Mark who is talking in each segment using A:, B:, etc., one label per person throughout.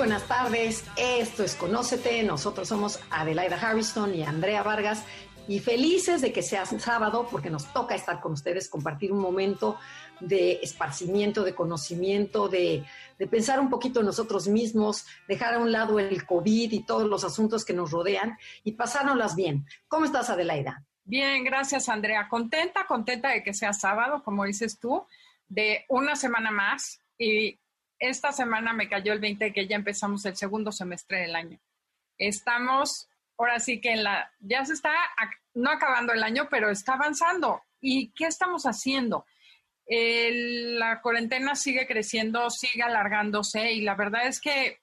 A: Buenas tardes, esto es Conócete, nosotros somos Adelaida Harrison y Andrea Vargas y felices de que sea sábado porque nos toca estar con ustedes, compartir un momento de esparcimiento, de conocimiento, de, de pensar un poquito en nosotros mismos, dejar a un lado el COVID y todos los asuntos que nos rodean y pasárnoslas bien. ¿Cómo estás, Adelaida?
B: Bien, gracias Andrea. Contenta, contenta de que sea sábado, como dices tú, de una semana más. Y esta semana me cayó el 20 de que ya empezamos el segundo semestre del año. Estamos, ahora sí que en la, ya se está, no acabando el año, pero está avanzando. ¿Y qué estamos haciendo? la cuarentena sigue creciendo, sigue alargándose y la verdad es que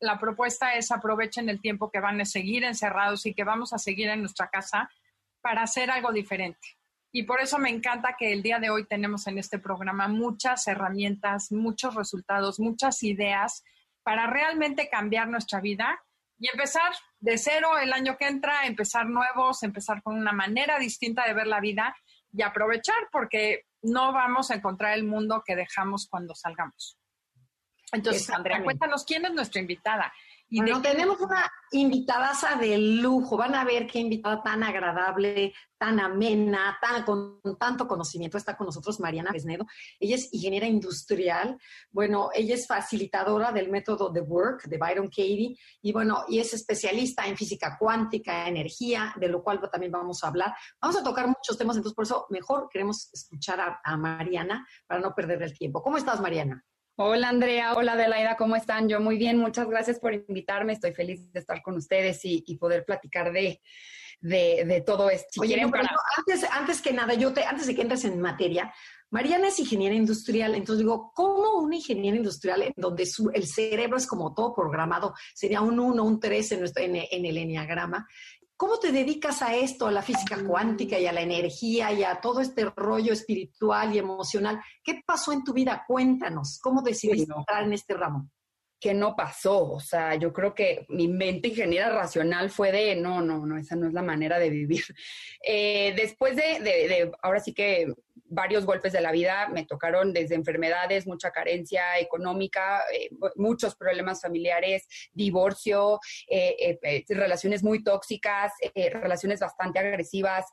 B: la propuesta es aprovechen el tiempo que van a seguir encerrados y que vamos a seguir en nuestra casa para hacer algo diferente. Y por eso me encanta que el día de hoy tenemos en este programa muchas herramientas, muchos resultados, muchas ideas para realmente cambiar nuestra vida y empezar de cero el año que entra, empezar nuevos, empezar con una manera distinta de ver la vida y aprovechar porque no vamos a encontrar el mundo que dejamos cuando salgamos. Entonces, Andrea, cuéntanos quién es nuestra invitada.
A: Y tenemos una invitadaza de lujo. Van a ver qué invitada tan agradable, tan amena, tan, con tanto conocimiento. Está con nosotros Mariana Besnedo. Ella es ingeniera industrial. Bueno, ella es facilitadora del método The Work de Byron Katie. Y bueno, y es especialista en física cuántica, energía, de lo cual también vamos a hablar. Vamos a tocar muchos temas, entonces por eso mejor queremos escuchar a, a Mariana para no perder el tiempo. ¿Cómo estás, Mariana?
C: Hola Andrea, hola Adelaida, ¿cómo están? Yo muy bien, muchas gracias por invitarme, estoy feliz de estar con ustedes y, poder platicar de, de, todo esto.
A: Oye, antes, antes que nada, yo te, antes de que entres en materia, Mariana es ingeniera industrial, entonces digo, ¿cómo una ingeniera industrial en donde el cerebro es como todo programado, sería un 1, un 3 en, nuestro, en, en el enneagrama, ¿Cómo te dedicas a esto, a la física cuántica y a la energía y a todo este rollo espiritual y emocional? ¿Qué pasó en tu vida? Cuéntanos, ¿cómo decidiste entrar en este ramo?
C: ¿Qué no pasó? O sea, yo creo que mi mente ingeniera racional fue de, no, no, no, esa no es la manera de vivir. Eh, después de, de, ahora sí que varios golpes de la vida, me tocaron desde enfermedades, mucha carencia económica, eh, muchos problemas familiares, divorcio, eh, eh, relaciones muy tóxicas, relaciones bastante agresivas,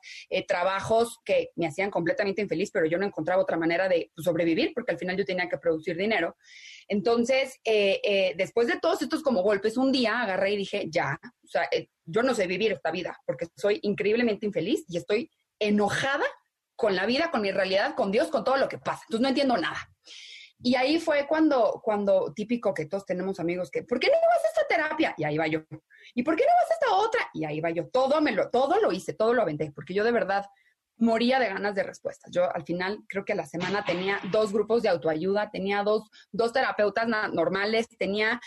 C: trabajos que me hacían completamente infeliz, pero yo no encontraba otra manera de sobrevivir porque al final yo tenía que producir dinero. Entonces, después de todos estos como golpes, un día agarré y dije, ya, o sea, yo no sé vivir esta vida porque soy increíblemente infeliz y estoy enojada con la vida, con mi realidad, con Dios, con todo lo que pasa. Entonces no entiendo nada. Y ahí fue cuando, cuando típico que todos tenemos amigos que, ¿por qué no vas a esta terapia? Y ahí va yo. ¿Y por qué no vas a esta otra? Y ahí va yo. Todo me lo, todo lo hice, todo lo aventé, porque yo de verdad moría de ganas de respuestas. Yo al final creo que a la semana tenía dos grupos de autoayuda, tenía dos, dos terapeutas normales, tenía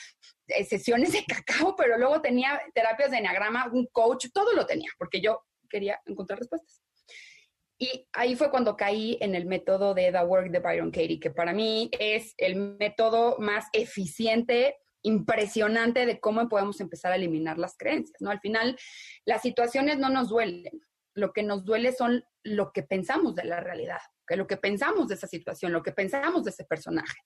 C: eh, sesiones de cacao, pero luego tenía terapias de enneagrama, un coach, todo lo tenía, porque yo quería encontrar respuestas. Y ahí fue cuando caí en el método de The Work de Byron Katie, que para mí es el método más eficiente, impresionante de cómo podemos empezar a eliminar las creencias, ¿no? Al final, las situaciones no nos duelen, lo que nos duele son lo que pensamos de la realidad, que lo que pensamos de esa situación, lo que pensamos de ese personaje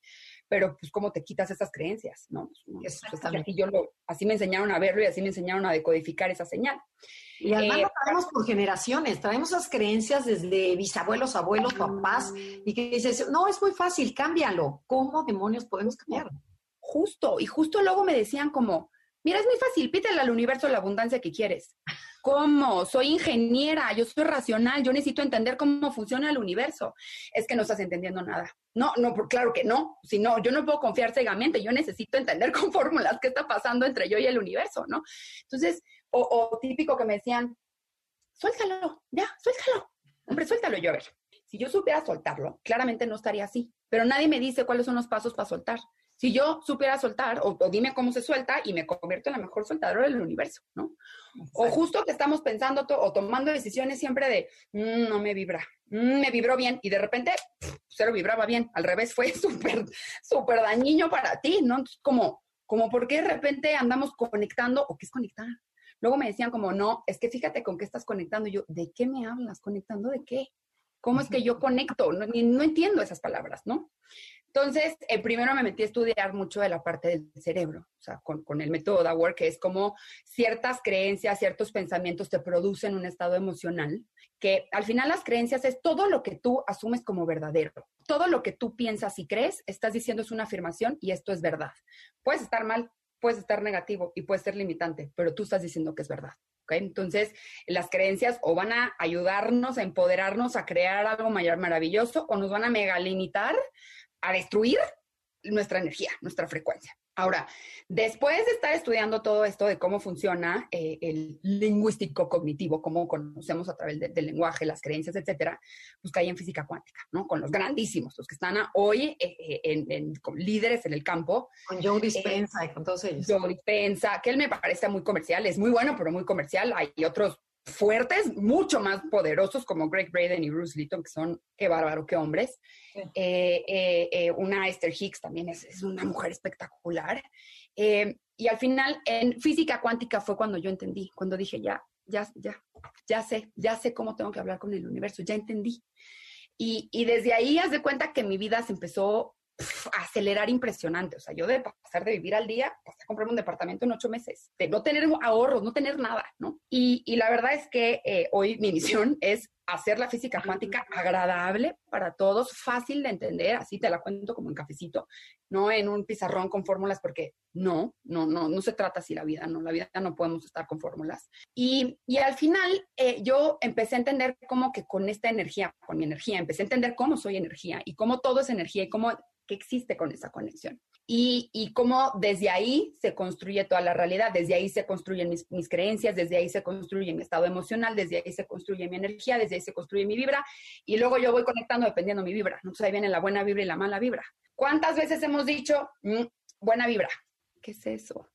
C: pero pues cómo te quitas esas creencias, ¿no? Pues, así, yo lo, así me enseñaron a verlo y así me enseñaron a decodificar esa señal.
A: Y además lo traemos por generaciones, traemos esas creencias desde bisabuelos, abuelos, papás, y que dices, no, es muy fácil, cámbialo. ¿Cómo demonios podemos cambiarlo?
C: Justo, y justo luego me decían como, mira, es muy fácil, pídele al universo la abundancia que quieres. ¿Cómo? Soy ingeniera, yo soy racional, yo necesito entender cómo funciona el universo. Es que no estás entendiendo nada. No, no, claro que no. Si no, yo no puedo confiar ciegamente, yo necesito entender con fórmulas qué está pasando entre yo y el universo, ¿no? Entonces, o, típico que me decían, suéltalo, ya, suéltalo. Hombre, suéltalo yo a ver. Si yo supiera soltarlo, claramente no estaría así. Pero nadie me dice cuáles son los pasos para soltar. Si yo supiera soltar, o, dime cómo se suelta y me convierto en la mejor soltadora del universo, ¿no? O justo que estamos pensando o tomando decisiones siempre de, mm, no me vibra, mm, me vibró bien y de repente cero vibraba bien, al revés fue súper, súper dañino para ti, ¿no? Entonces, como, como, ¿por qué de repente andamos conectando o qué es conectar? Luego me decían como, no, es que fíjate con qué estás conectando. Y yo, ¿de qué me hablas? ¿Conectando de qué? ¿Cómo es que yo conecto? No, no entiendo esas palabras, ¿no? Entonces, eh, primero me metí a estudiar mucho de la parte del cerebro, o sea, con, con el método DAWAR, que es como ciertas creencias, ciertos pensamientos te producen un estado emocional, que al final las creencias es todo lo que tú asumes como verdadero. Todo lo que tú piensas y crees, estás diciendo es una afirmación y esto es verdad. Puedes estar mal, puedes estar negativo y puedes ser limitante, pero tú estás diciendo que es verdad. Entonces, las creencias o van a ayudarnos a empoderarnos a crear algo mayor, maravilloso o nos van a mega limitar a destruir nuestra energía, nuestra frecuencia. Ahora, después de estar estudiando todo esto de cómo funciona eh, el lingüístico cognitivo, cómo conocemos a través del lenguaje, las creencias, etcétera, pues caí en física cuántica, ¿no? Con los grandísimos, los que están hoy eh, eh, en, líderes en el campo.
A: Con Joe Dispensa y con todos ellos.
C: Joe Dispensa, que él me parece muy comercial, es muy bueno, pero muy comercial. Hay otros fuertes, mucho más poderosos como Greg Braden y Bruce Litton, que son, qué bárbaro, qué hombres. Eh, eh, eh, una Esther Hicks también es, una mujer espectacular. y al final, en física cuántica fue cuando yo entendí, cuando dije, ya, ya, ya, ya sé, ya sé cómo tengo que hablar con el universo, ya entendí. Y, y desde ahí, haz de cuenta que mi vida se empezó acelerar impresionante. O sea, yo de pasar de vivir al día, pasé a comprarme un departamento en ocho meses, de no tener ahorros, no tener nada, ¿no? Y, y la verdad es que eh, hoy mi misión es hacer la física cuántica agradable para todos, fácil de entender, así te la cuento como en cafecito, no en un pizarrón con fórmulas, porque no, no, no, no se trata así la vida, no, la vida no podemos estar con fórmulas. Y, y al final eh, yo empecé a entender cómo que con esta energía, con mi energía, empecé a entender cómo soy energía y cómo todo es energía y cómo que existe con esa conexión. Y, y cómo desde ahí se construye toda la realidad, desde ahí se construyen mis, mis, creencias, desde ahí se construye mi estado emocional, desde ahí se construye mi energía, desde ahí se construye mi vibra, y luego yo voy conectando dependiendo de mi vibra. Entonces ahí viene la buena vibra y la mala vibra. ¿Cuántas veces hemos dicho, mm, buena vibra? ¿Qué es eso?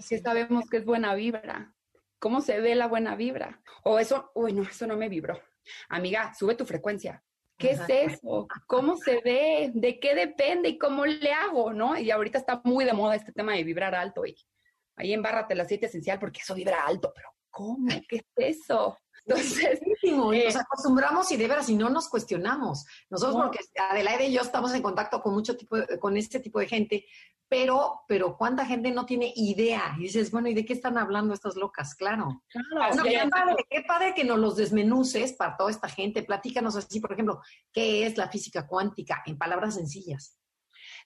C: Si sabemos que es buena vibra. ¿Cómo se ve la buena vibra? O eso, uy, no, eso no me vibró. Amiga, sube tu frecuencia. ¿Qué es eso? ¿Cómo se ve? ¿De qué depende? ¿Y cómo le hago? ¿No? Y ahorita está muy de moda este tema de vibrar alto y ahí embárrate el aceite esencial porque eso vibra alto, pero ¿cómo? ¿Qué es eso?
A: Entonces, eh, nos acostumbramos y de veras, y no nos cuestionamos. Nosotros, porque Adelaide y yo estamos en contacto con mucho tipo, con este tipo de gente, pero, pero cuánta gente no tiene idea. Y dices, bueno, ¿y de qué están hablando estas locas? Claro. claro qué, padre, qué padre que nos los desmenuces para toda esta gente. Platícanos así, por ejemplo, ¿qué es la física cuántica? En palabras sencillas.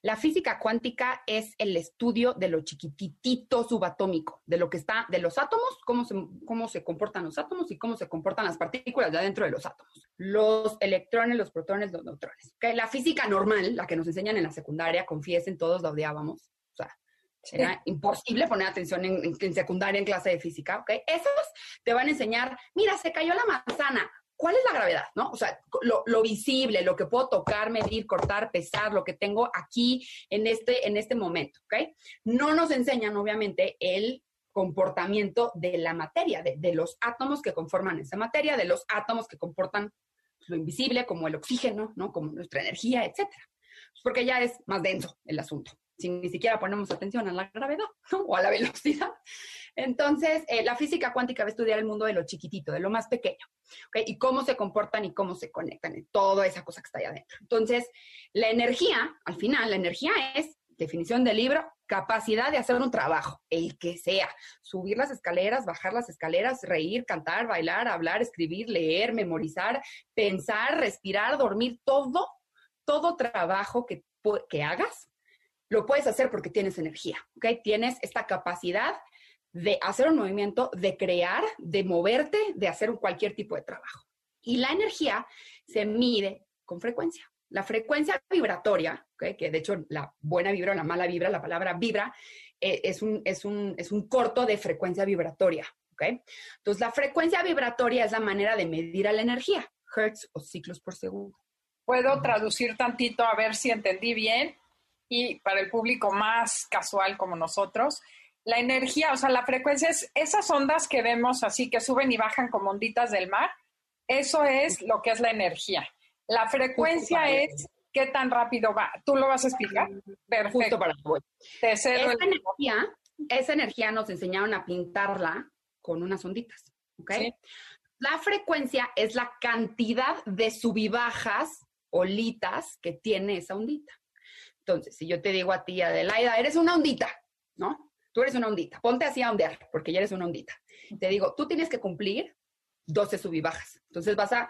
C: La física cuántica es el estudio de lo chiquitito subatómico, de lo que está, de los átomos, cómo se, cómo se comportan los átomos y cómo se comportan las partículas de adentro de los átomos. Los electrones, los protones, los neutrones. La física normal, la que nos enseñan en la secundaria, confiesen, todos la odiábamos. O sea, era imposible poner atención en, en, secundaria en clase de física, ¿ok? Esos te van a enseñar, mira, se cayó la manzana, ¿cuál es la gravedad? ¿no? O sea, lo, visible, lo que puedo tocar, medir, cortar, pesar, lo que tengo aquí en este, en este momento, ¿ok? No nos enseñan, obviamente, el comportamiento de la materia, de, los átomos que conforman esa materia, de los átomos que comportan lo invisible, como el oxígeno, ¿no? Como nuestra energía, etcétera. Porque ya es más denso el asunto si ni siquiera ponemos atención a la gravedad o a la velocidad. Entonces, eh, la física cuántica va a estudiar el mundo de lo chiquitito, de lo más pequeño, y cómo se comportan y cómo se conectan, y toda esa cosa que está ahí adentro. Entonces, la energía, al final, la energía es, definición del libro, capacidad de hacer un trabajo, el que sea, subir las escaleras, bajar las escaleras, reír, cantar, bailar, hablar, escribir, leer, memorizar, pensar, respirar, dormir, todo, todo trabajo que, que hagas lo puedes hacer porque tienes energía, ¿ok? Tienes esta capacidad de hacer un movimiento, de crear, de moverte, de hacer cualquier tipo de trabajo. Y la energía se mide con frecuencia. La frecuencia vibratoria, ¿okay? que de hecho la buena vibra o la mala vibra, la palabra vibra, eh, es, un, es, un, es un corto de frecuencia vibratoria. ¿okay? Entonces, la frecuencia vibratoria es la manera de medir a la energía, hertz o ciclos por segundo.
B: ¿Puedo traducir tantito a ver si entendí bien? Y para el público más casual como nosotros, la energía, o sea, la frecuencia es esas ondas que vemos así que suben y bajan como onditas del mar, eso es lo que es la energía. La frecuencia es qué tan rápido va. ¿Tú lo vas a explicar?
C: Perfecto. Justo para esa, energía, esa energía nos enseñaron a pintarla con unas onditas, ¿ok? La frecuencia es la cantidad de subibajas, olitas que tiene esa ondita. Entonces, si yo te digo a ti, Adelaida, eres una ondita, ¿no? Tú eres una ondita. Ponte así a ondear, porque ya eres una ondita. Te digo, tú tienes que cumplir 12 subibajas. Entonces vas a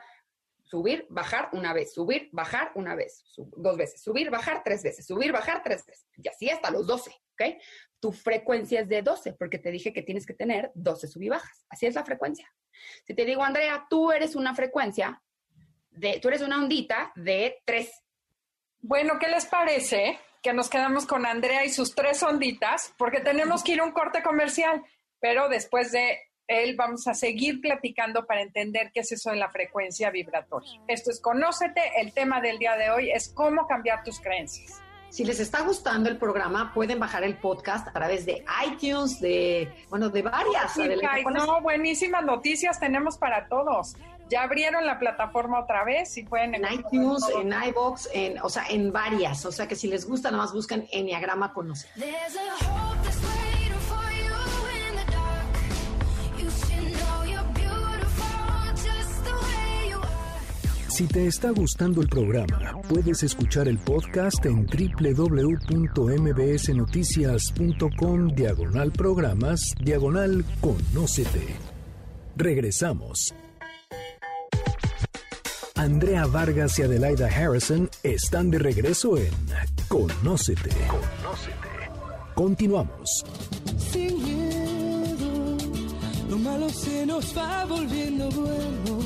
C: subir, bajar una vez, subir, bajar una vez, dos veces, subir, bajar tres veces, subir, bajar tres veces. Y así hasta los 12, ¿ok? Tu frecuencia es de 12, porque te dije que tienes que tener 12 subibajas. Así es la frecuencia. Si te digo, Andrea, tú eres una frecuencia de, tú eres una ondita de 3.
B: Bueno, ¿qué les parece que nos quedamos con Andrea y sus tres onditas? Porque tenemos que ir a un corte comercial, pero después de él vamos a seguir platicando para entender qué es eso de la frecuencia vibratoria. Esto es Conócete, el tema del día de hoy es cómo cambiar tus creencias.
A: Si les está gustando el programa, pueden bajar el podcast a través de iTunes, de, bueno, de varias.
B: no, buenísimas noticias tenemos para todos. Ya abrieron la plataforma otra vez y pueden...
A: En iTunes, en iBox, en, o sea, en varias. O sea que si les gusta, nada más buscan Enneagrama Conocer.
D: Si te está gustando el programa, puedes escuchar el podcast en www.mbsnoticias.com diagonal programas diagonal conócete. Regresamos. Andrea Vargas y Adelaida Harrison están de regreso en Conócete. Conócete. Continuamos.
E: Sin miedo, lo malo se nos va volviendo bueno.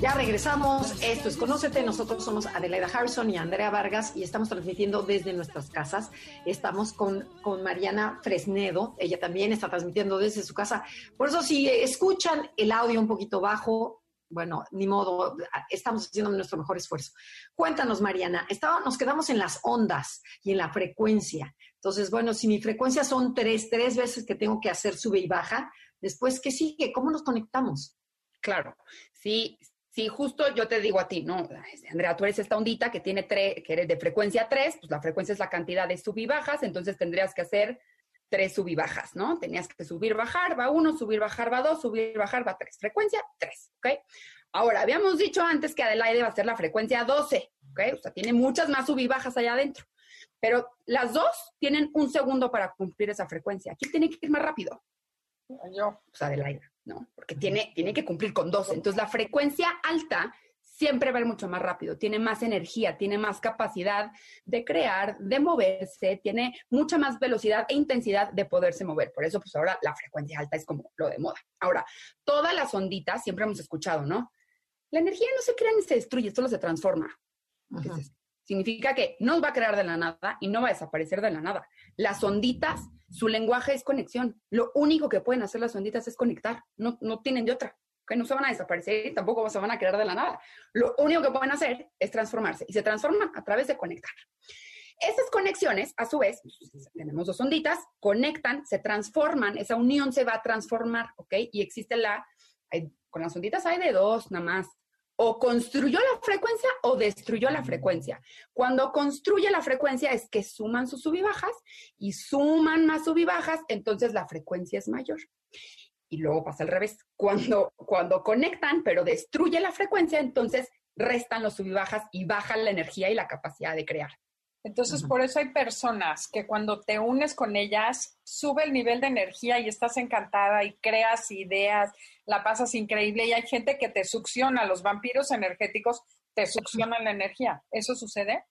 A: Ya regresamos. Esto es Conócete. Nosotros somos Adelaida Harrison y Andrea Vargas y estamos transmitiendo desde nuestras casas. Estamos con, con Mariana Fresnedo. Ella también está transmitiendo desde su casa. Por eso, si escuchan el audio un poquito bajo, bueno, ni modo, estamos haciendo nuestro mejor esfuerzo. Cuéntanos, Mariana, estaba, nos quedamos en las ondas y en la frecuencia. Entonces, bueno, si mi frecuencia son tres, tres veces que tengo que hacer sube y baja, después, ¿qué sigue? ¿Cómo nos conectamos?
C: Claro, sí, si justo yo te digo a ti, no, Andrea, tú eres esta ondita que tiene tres, que eres de frecuencia 3, pues la frecuencia es la cantidad de sub y bajas, entonces tendrías que hacer tres sub y bajas, ¿no? Tenías que subir, bajar, va uno, subir, bajar, va dos, subir, bajar, va tres. Frecuencia 3, ¿ok? Ahora, habíamos dicho antes que Adelaide va a ser la frecuencia 12, ¿ok? O sea, tiene muchas más sub y bajas allá adentro. Pero las dos tienen un segundo para cumplir esa frecuencia. Aquí tiene que ir más rápido. Yo. Pues Adelaide. ¿no? Porque tiene, tiene que cumplir con 12. Entonces, la frecuencia alta siempre va a ir mucho más rápido, tiene más energía, tiene más capacidad de crear, de moverse, tiene mucha más velocidad e intensidad de poderse mover. Por eso, pues ahora la frecuencia alta es como lo de moda. Ahora, todas las onditas, siempre hemos escuchado, ¿no? La energía no se crea ni se destruye, solo se transforma. Significa que no va a crear de la nada y no va a desaparecer de la nada. Las onditas, su lenguaje es conexión. Lo único que pueden hacer las onditas es conectar. No, no tienen de otra. Que no se van a desaparecer y tampoco se van a crear de la nada. Lo único que pueden hacer es transformarse y se transforman a través de conectar. Esas conexiones, a su vez, tenemos dos onditas, conectan, se transforman, esa unión se va a transformar, ¿ok? Y existe la, con las onditas hay de dos nada más, o construyó la frecuencia o destruyó la frecuencia. Cuando construye la frecuencia es que suman sus subibajas y suman más subibajas, entonces la frecuencia es mayor. Y luego pasa al revés. Cuando, cuando conectan, pero destruye la frecuencia, entonces restan los subibajas y bajan la energía y la capacidad de crear.
B: Entonces, por eso hay personas que cuando te unes con ellas, sube el nivel de energía y estás encantada y creas ideas, la pasas increíble y hay gente que te succiona, los vampiros energéticos te succionan la energía. ¿Eso sucede?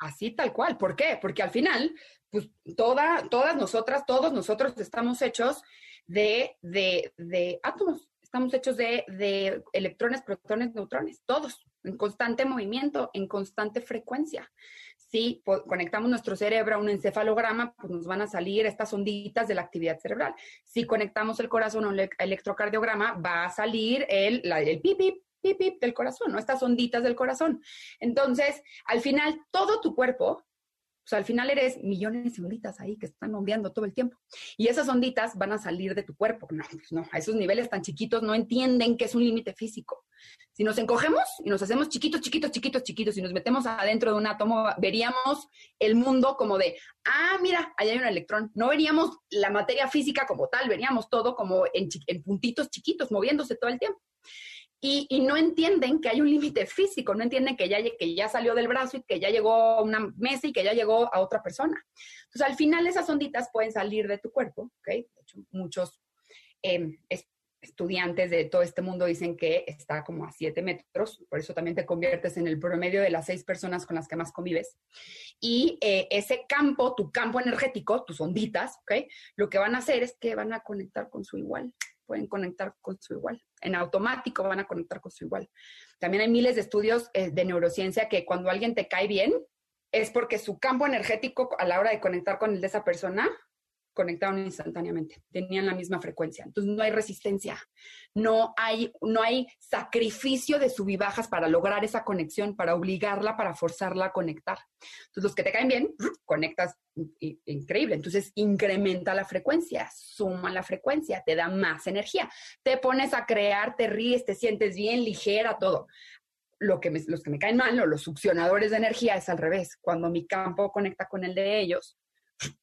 C: Así tal cual. ¿Por qué? Porque al final, pues toda, todas nosotras, todos nosotros estamos hechos de, de, de átomos, estamos hechos de, de electrones, protones, neutrones, todos, en constante movimiento, en constante frecuencia si conectamos nuestro cerebro a un encefalograma, pues nos van a salir estas onditas de la actividad cerebral. Si conectamos el corazón a un electrocardiograma, va a salir el, el pip, pip, del corazón, ¿no? Estas onditas del corazón. Entonces, al final, todo tu cuerpo O sea, al final eres millones de onditas ahí que están ondeando todo el tiempo. Y esas onditas van a salir de tu cuerpo. No, pues no, a esos niveles tan chiquitos no entienden que es un límite físico. Si nos encogemos y nos hacemos chiquitos, chiquitos, chiquitos, chiquitos y nos metemos adentro de un átomo, veríamos el mundo como de, ah, mira, ahí hay un electrón. No veríamos la materia física como tal, veríamos todo como en, en puntitos chiquitos, moviéndose todo el tiempo y, no entienden que hay un límite físico, no entienden que ya, que ya salió del brazo y que ya llegó a una mesa y que ya llegó a otra persona. Entonces, al final esas onditas pueden salir de tu cuerpo, muchos em, estudiantes de todo este mundo dicen que está como a 7 metros, por eso también te conviertes en el promedio de las seis personas con las que más convives. Y eh, ese campo, tu campo energético, tus onditas. Lo que van a hacer es que van a conectar con su igual pueden conectar con su igual. En automático van a conectar con su igual. También hay miles de estudios eh, de neurociencia que cuando alguien te cae bien, es porque su campo energético a la hora de conectar con el de esa persona conectaron instantáneamente, tenían la misma frecuencia. Entonces no hay resistencia, no hay, no hay sacrificio de sub y bajas para lograr esa conexión, para obligarla, para forzarla a conectar. Entonces los que te caen bien, conectas increíble. Entonces incrementa la frecuencia, suma la frecuencia, te da más energía. Te pones a crear, te ríes, te sientes bien, ligera, todo. Lo que los que me caen mal, los succionadores de energía, es al revés. Cuando mi campo conecta con el de ellos,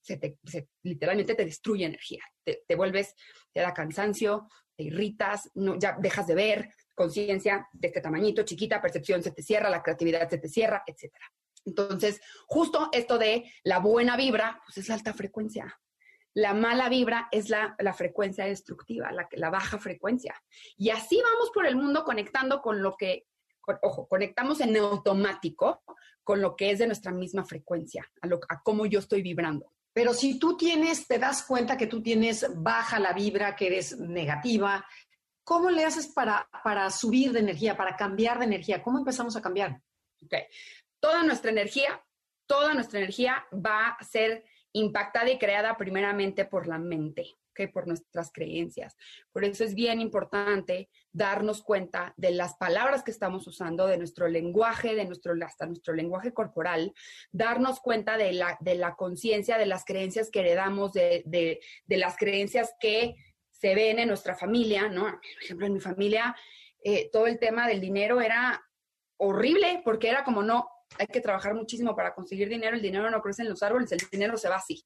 C: se te, literalmente te destruye energía, te, vuelves, te da cansancio, te irritas, no, ya dejas de ver, conciencia de este tamañito, chiquita, percepción se te cierra, la creatividad se te cierra, etc. Entonces, justo esto de la buena vibra, pues es la alta frecuencia. La mala vibra es la, la frecuencia destructiva, la, la baja frecuencia. Y así vamos por el mundo conectando con lo que ojo, conectamos en automático con lo que es de nuestra misma frecuencia, a, lo, a cómo yo estoy vibrando.
A: Pero si tú tienes, te das cuenta que tú tienes baja la vibra, que eres negativa, ¿cómo le haces para, para subir de energía, para cambiar de energía? ¿Cómo empezamos a cambiar?
C: Ok. Toda nuestra energía, toda nuestra energía va a ser impactada y creada primeramente por la mente por nuestras creencias. Por eso es bien importante darnos cuenta de las palabras que estamos usando, de nuestro lenguaje, de nuestro, hasta nuestro lenguaje corporal, darnos cuenta de la, de la conciencia, de las creencias que heredamos, de, de, de, las creencias que se ven en nuestra familia, ¿no? Por ejemplo, en mi familia, eh, todo el tema del dinero era horrible porque era como, no, hay que trabajar muchísimo para conseguir dinero, el dinero no crece en los árboles, el dinero se va así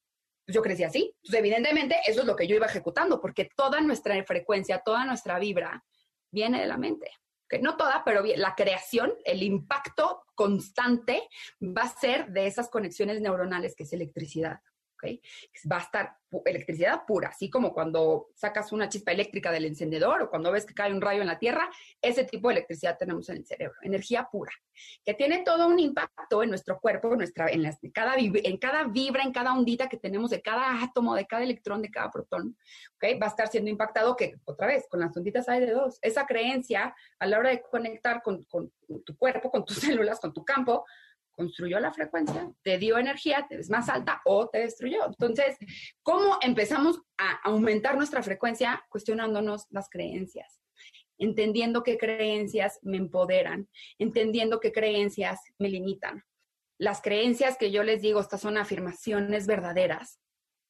C: yo crecí así. Entonces, evidentemente, eso es lo que yo iba ejecutando, porque toda nuestra frecuencia, toda nuestra vibra viene de la mente. Que no toda, pero la creación, el impacto constante va a ser de esas conexiones neuronales que es electricidad. Va a estar electricidad pura, así como cuando sacas una chispa eléctrica del encendedor o cuando ves que cae un rayo en la Tierra, ese tipo de electricidad tenemos en el cerebro, energía pura, que tiene todo un impacto en nuestro cuerpo, en, cada, en cada vibra, en cada ondita que tenemos de cada átomo, de cada electrón, de cada protón, ¿okay? va a estar siendo impactado que, otra vez, con las onditas hay de dos. Esa creencia a la hora de conectar con, con tu cuerpo, con tus células, con tu campo, construyó la frecuencia, te dio energía, te ves más alta o te destruyó. Entonces, ¿cómo empezamos a aumentar nuestra frecuencia? Cuestionándonos las creencias, entendiendo qué creencias me empoderan, entendiendo qué creencias me limitan. Las creencias que yo les digo, estas son afirmaciones verdaderas,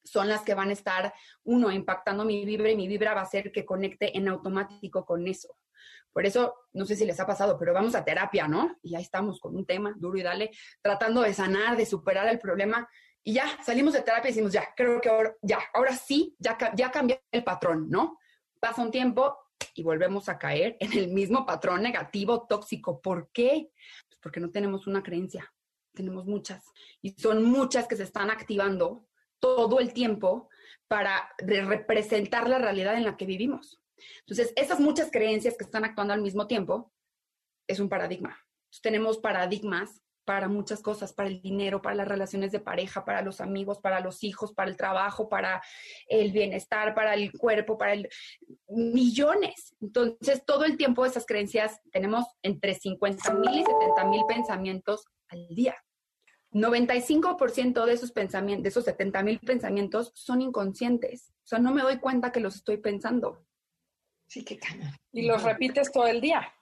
C: son las que van a estar, uno, impactando mi vibra y mi vibra va a ser que conecte en automático con eso. Por eso, no sé si les ha pasado, pero vamos a terapia, ¿no? Y ya estamos con un tema duro y dale, tratando de sanar, de superar el problema. Y ya salimos de terapia y decimos, ya, creo que ahora, ya, ahora sí, ya, ya el patrón, ¿no? Pasa un tiempo y volvemos a caer en el mismo patrón negativo, tóxico. ¿Por qué? Pues porque no tenemos una creencia, tenemos muchas. Y son muchas que se están activando todo el tiempo para representar la realidad en la que vivimos. Entonces, esas muchas creencias que están actuando al mismo tiempo es un paradigma. tenemos paradigmas para muchas cosas, para el dinero, para las relaciones de pareja, para los amigos, para los hijos, para el trabajo, para el bienestar, para el cuerpo, para el millones. Entonces, todo el tiempo esas creencias tenemos entre 50 mil y 70 mil pensamientos al día. 95% de esos pensamientos, de esos 70 mil pensamientos son inconscientes. O sea, no me doy cuenta que los estoy pensando.
A: Sí, qué cañón.
B: Y los repites todo el día.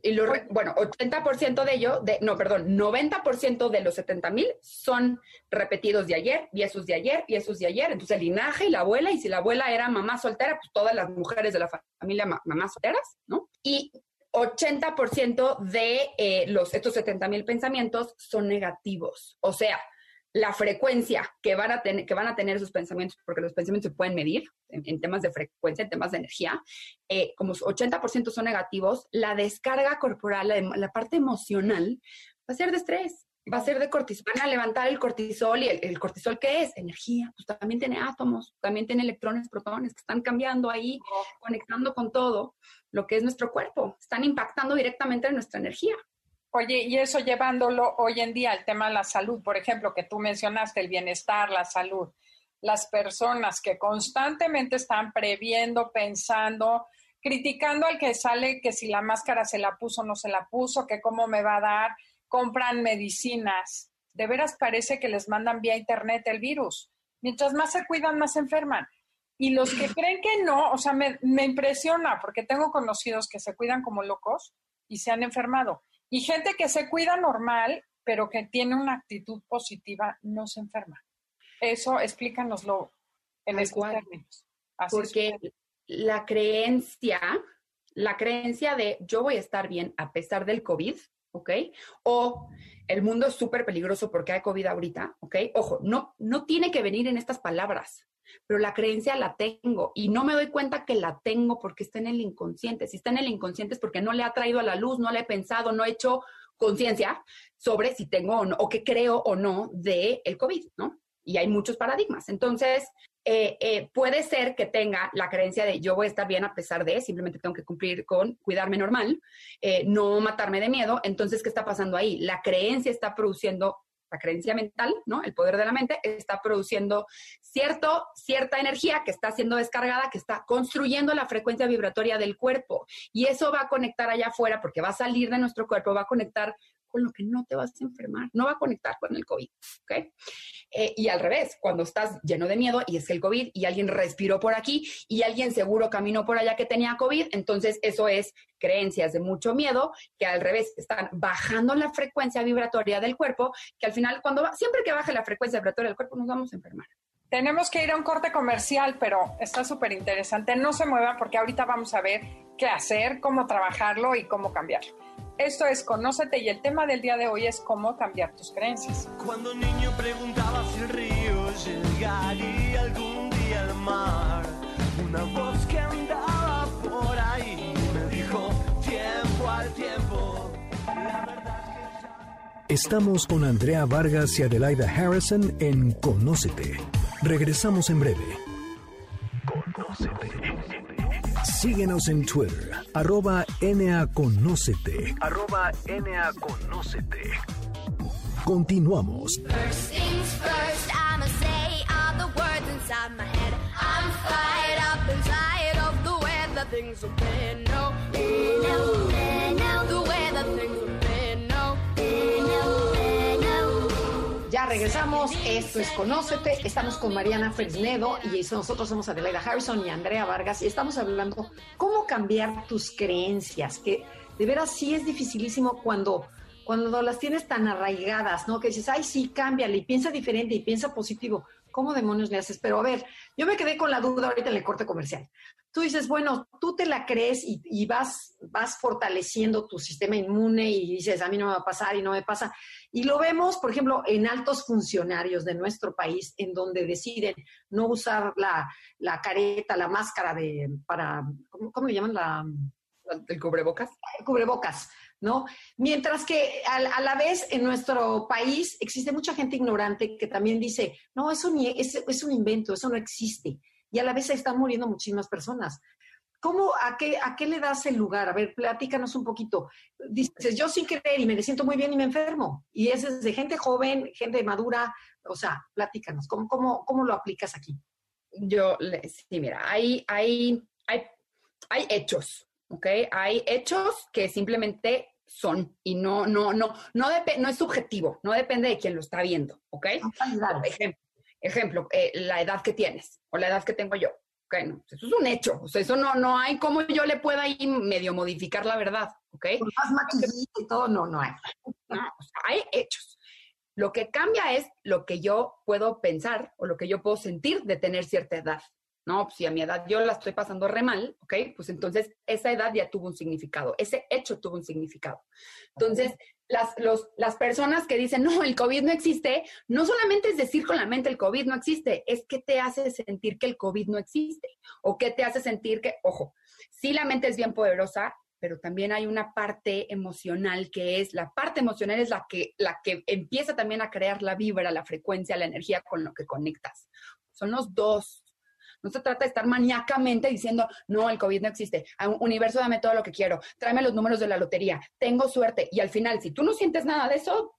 C: Y lo, bueno, 80% de ello, de, no, perdón, 90% de los 70 mil son repetidos de ayer, y esos de ayer, y esos de ayer. Entonces, el linaje y la abuela, y si la abuela era mamá soltera, pues todas las mujeres de la familia mamás solteras, ¿no? Y 80% de eh, los, estos 70 mil pensamientos son negativos. O sea, la frecuencia que van a, tener, que van a tener esos pensamientos, porque los pensamientos se pueden medir en, temas de frecuencia, en temas de energía, eh, como 80% son negativos, la descarga corporal, la, parte emocional, va a ser de estrés, va a ser de cortisol, van a levantar el cortisol y el, cortisol ¿qué es? Energía, pues también tiene átomos, también tiene electrones, protones que están cambiando ahí, conectando con todo lo que es nuestro cuerpo, están impactando directamente en nuestra energía.
B: Oye, y eso llevándolo hoy en día al tema de la salud, por ejemplo, que tú mencionaste, el bienestar, la salud, las personas que constantemente están previendo, pensando, criticando al que sale que si la máscara se la puso o no se la puso, que cómo me va a dar, compran medicinas. De veras parece que les mandan vía internet el virus. Mientras más se cuidan, más se enferman. Y los que creen que no, o sea, me, me impresiona porque tengo conocidos que se cuidan como locos y se han enfermado. Y gente que se cuida normal, pero que tiene una actitud positiva, no se enferma. Eso explícanoslo en estos términos.
C: Porque la creencia, la creencia de yo voy a estar bien a pesar del COVID, ¿ok? O el mundo es súper peligroso porque hay COVID ahorita, ¿ok? Ojo, no, no tiene que venir en estas palabras pero la creencia la tengo y no me doy cuenta que la tengo porque está en el inconsciente. Si está en el inconsciente es porque no le ha traído a la luz, no le he pensado, no he hecho conciencia sobre si tengo o no, o qué creo o no de el COVID, ¿no? Y hay muchos paradigmas. Entonces, eh, eh, puede ser que tenga la creencia de yo voy a estar bien a pesar de, simplemente tengo que cumplir con cuidarme normal, eh, no matarme de miedo. Entonces, ¿qué está pasando ahí? La creencia está produciendo la creencia mental, ¿no? El poder de la mente está produciendo cierto, cierta energía que está siendo descargada, que está construyendo la frecuencia vibratoria del cuerpo. Y eso va a conectar allá afuera porque va a salir de nuestro cuerpo, va a conectar con lo que no te vas a enfermar, no va a conectar con el COVID, ¿ok? Eh, y al revés, cuando estás lleno de miedo y es el COVID y alguien respiró por aquí y alguien seguro caminó por allá que tenía COVID, entonces eso es creencias de mucho miedo que al revés están bajando la frecuencia vibratoria del cuerpo, que al final cuando siempre que baje la frecuencia vibratoria del cuerpo nos vamos a enfermar.
B: Tenemos que ir a un corte comercial, pero está súper interesante. No se muevan porque ahorita vamos a ver qué hacer, cómo trabajarlo y cómo cambiarlo. Esto es Conócete y el tema del día de hoy es cómo cambiar tus creencias.
E: Cuando niño preguntaba si el río llegaría algún día al mar, una voz que andaba por ahí me dijo tiempo al tiempo. La verdad
D: que Estamos con Andrea Vargas y Adelaida Harrison en Conócete. Regresamos en breve. Conócete. Síguenos en Twitter, arroba NAConócete. Arroba NAConócete. Continuamos.
F: First things first, I'ma say all the words inside my head. I'm fired up inside of the way that things have been. No, no, no, the way that things
A: Regresamos, esto es Conócete, estamos con Mariana Fresnedo y nosotros somos Adelaida Harrison y Andrea Vargas y estamos hablando cómo cambiar tus creencias, que de veras sí es dificilísimo cuando, cuando las tienes tan arraigadas, ¿no? Que dices, ay, sí, cámbiale y piensa diferente y piensa positivo. ¿Cómo demonios le haces? Pero a ver, yo me quedé con la duda ahorita en el corte comercial. Tú dices, bueno, tú te la crees y vas, vas fortaleciendo tu sistema inmune y dices, a mí no me va a pasar y no me pasa. Y lo vemos, por ejemplo, en altos funcionarios de nuestro país, en donde deciden no usar la, la careta, la máscara de, para, ¿cómo, cómo le llaman? La,
C: ¿El cubrebocas?
A: el cubrebocas, ¿no? Mientras que a, a la vez en nuestro país existe mucha gente ignorante que también dice, no, eso ni es, es un invento, eso no existe. Y a la vez se están muriendo muchísimas personas. ¿Cómo, a qué, a qué le das el lugar? A ver, platícanos un poquito. Dices, yo sin querer y me siento muy bien y me enfermo. Y es desde gente joven, gente madura. O sea, platícanos, ¿cómo, cómo, cómo lo aplicas aquí?
C: Yo, sí, mira, hay, hay, hay, hay hechos, ¿ok? Hay hechos que simplemente son y no, no, no, no, no es subjetivo, no depende de quien lo está viendo, ¿ok?
A: Dale.
C: Ejemplo, ejemplo eh, la edad que tienes o la edad que tengo yo. No, eso es un hecho. O sea, eso no, no hay como yo le pueda ahí medio modificar la verdad. ¿Ok?
A: Más maquillito y todo, no, no hay.
C: No, o sea, hay hechos. Lo que cambia es lo que yo puedo pensar o lo que yo puedo sentir de tener cierta edad. No, pues si a mi edad yo la estoy pasando re mal, ¿ok? Pues entonces esa edad ya tuvo un significado, ese hecho tuvo un significado. Entonces, las, las personas que dicen, no, el COVID no existe, no solamente es decir con la mente el COVID no existe, es que te hace sentir que el COVID no existe o que te hace sentir que, ojo, sí la mente es bien poderosa, pero también hay una parte emocional que es, la parte emocional es la que, la que empieza también a crear la vibra, la frecuencia, la energía con lo que conectas. Son los dos. No se trata de estar maníacamente diciendo, no, el COVID no existe. Universo, dame todo lo que quiero. Tráeme los números de la lotería. Tengo suerte. Y al final, si tú no sientes nada de eso,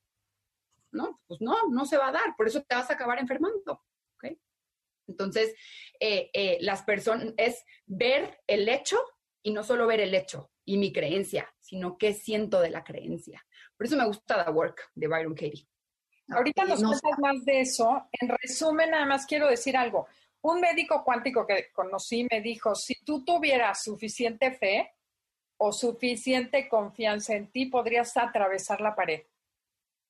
C: no, pues no, no se va a dar. Por eso te vas a acabar enfermando. ¿ok? Entonces, eh, eh, las personas es ver el hecho y no solo ver el hecho y mi creencia, sino qué siento de la creencia. Por eso me gusta The Work de Byron Katie.
B: Ahorita nos
A: No
B: cuentas más de eso. En resumen, nada más quiero decir algo. Un médico cuántico que conocí me dijo, si tú tuvieras suficiente fe o suficiente confianza en ti, podrías atravesar la pared.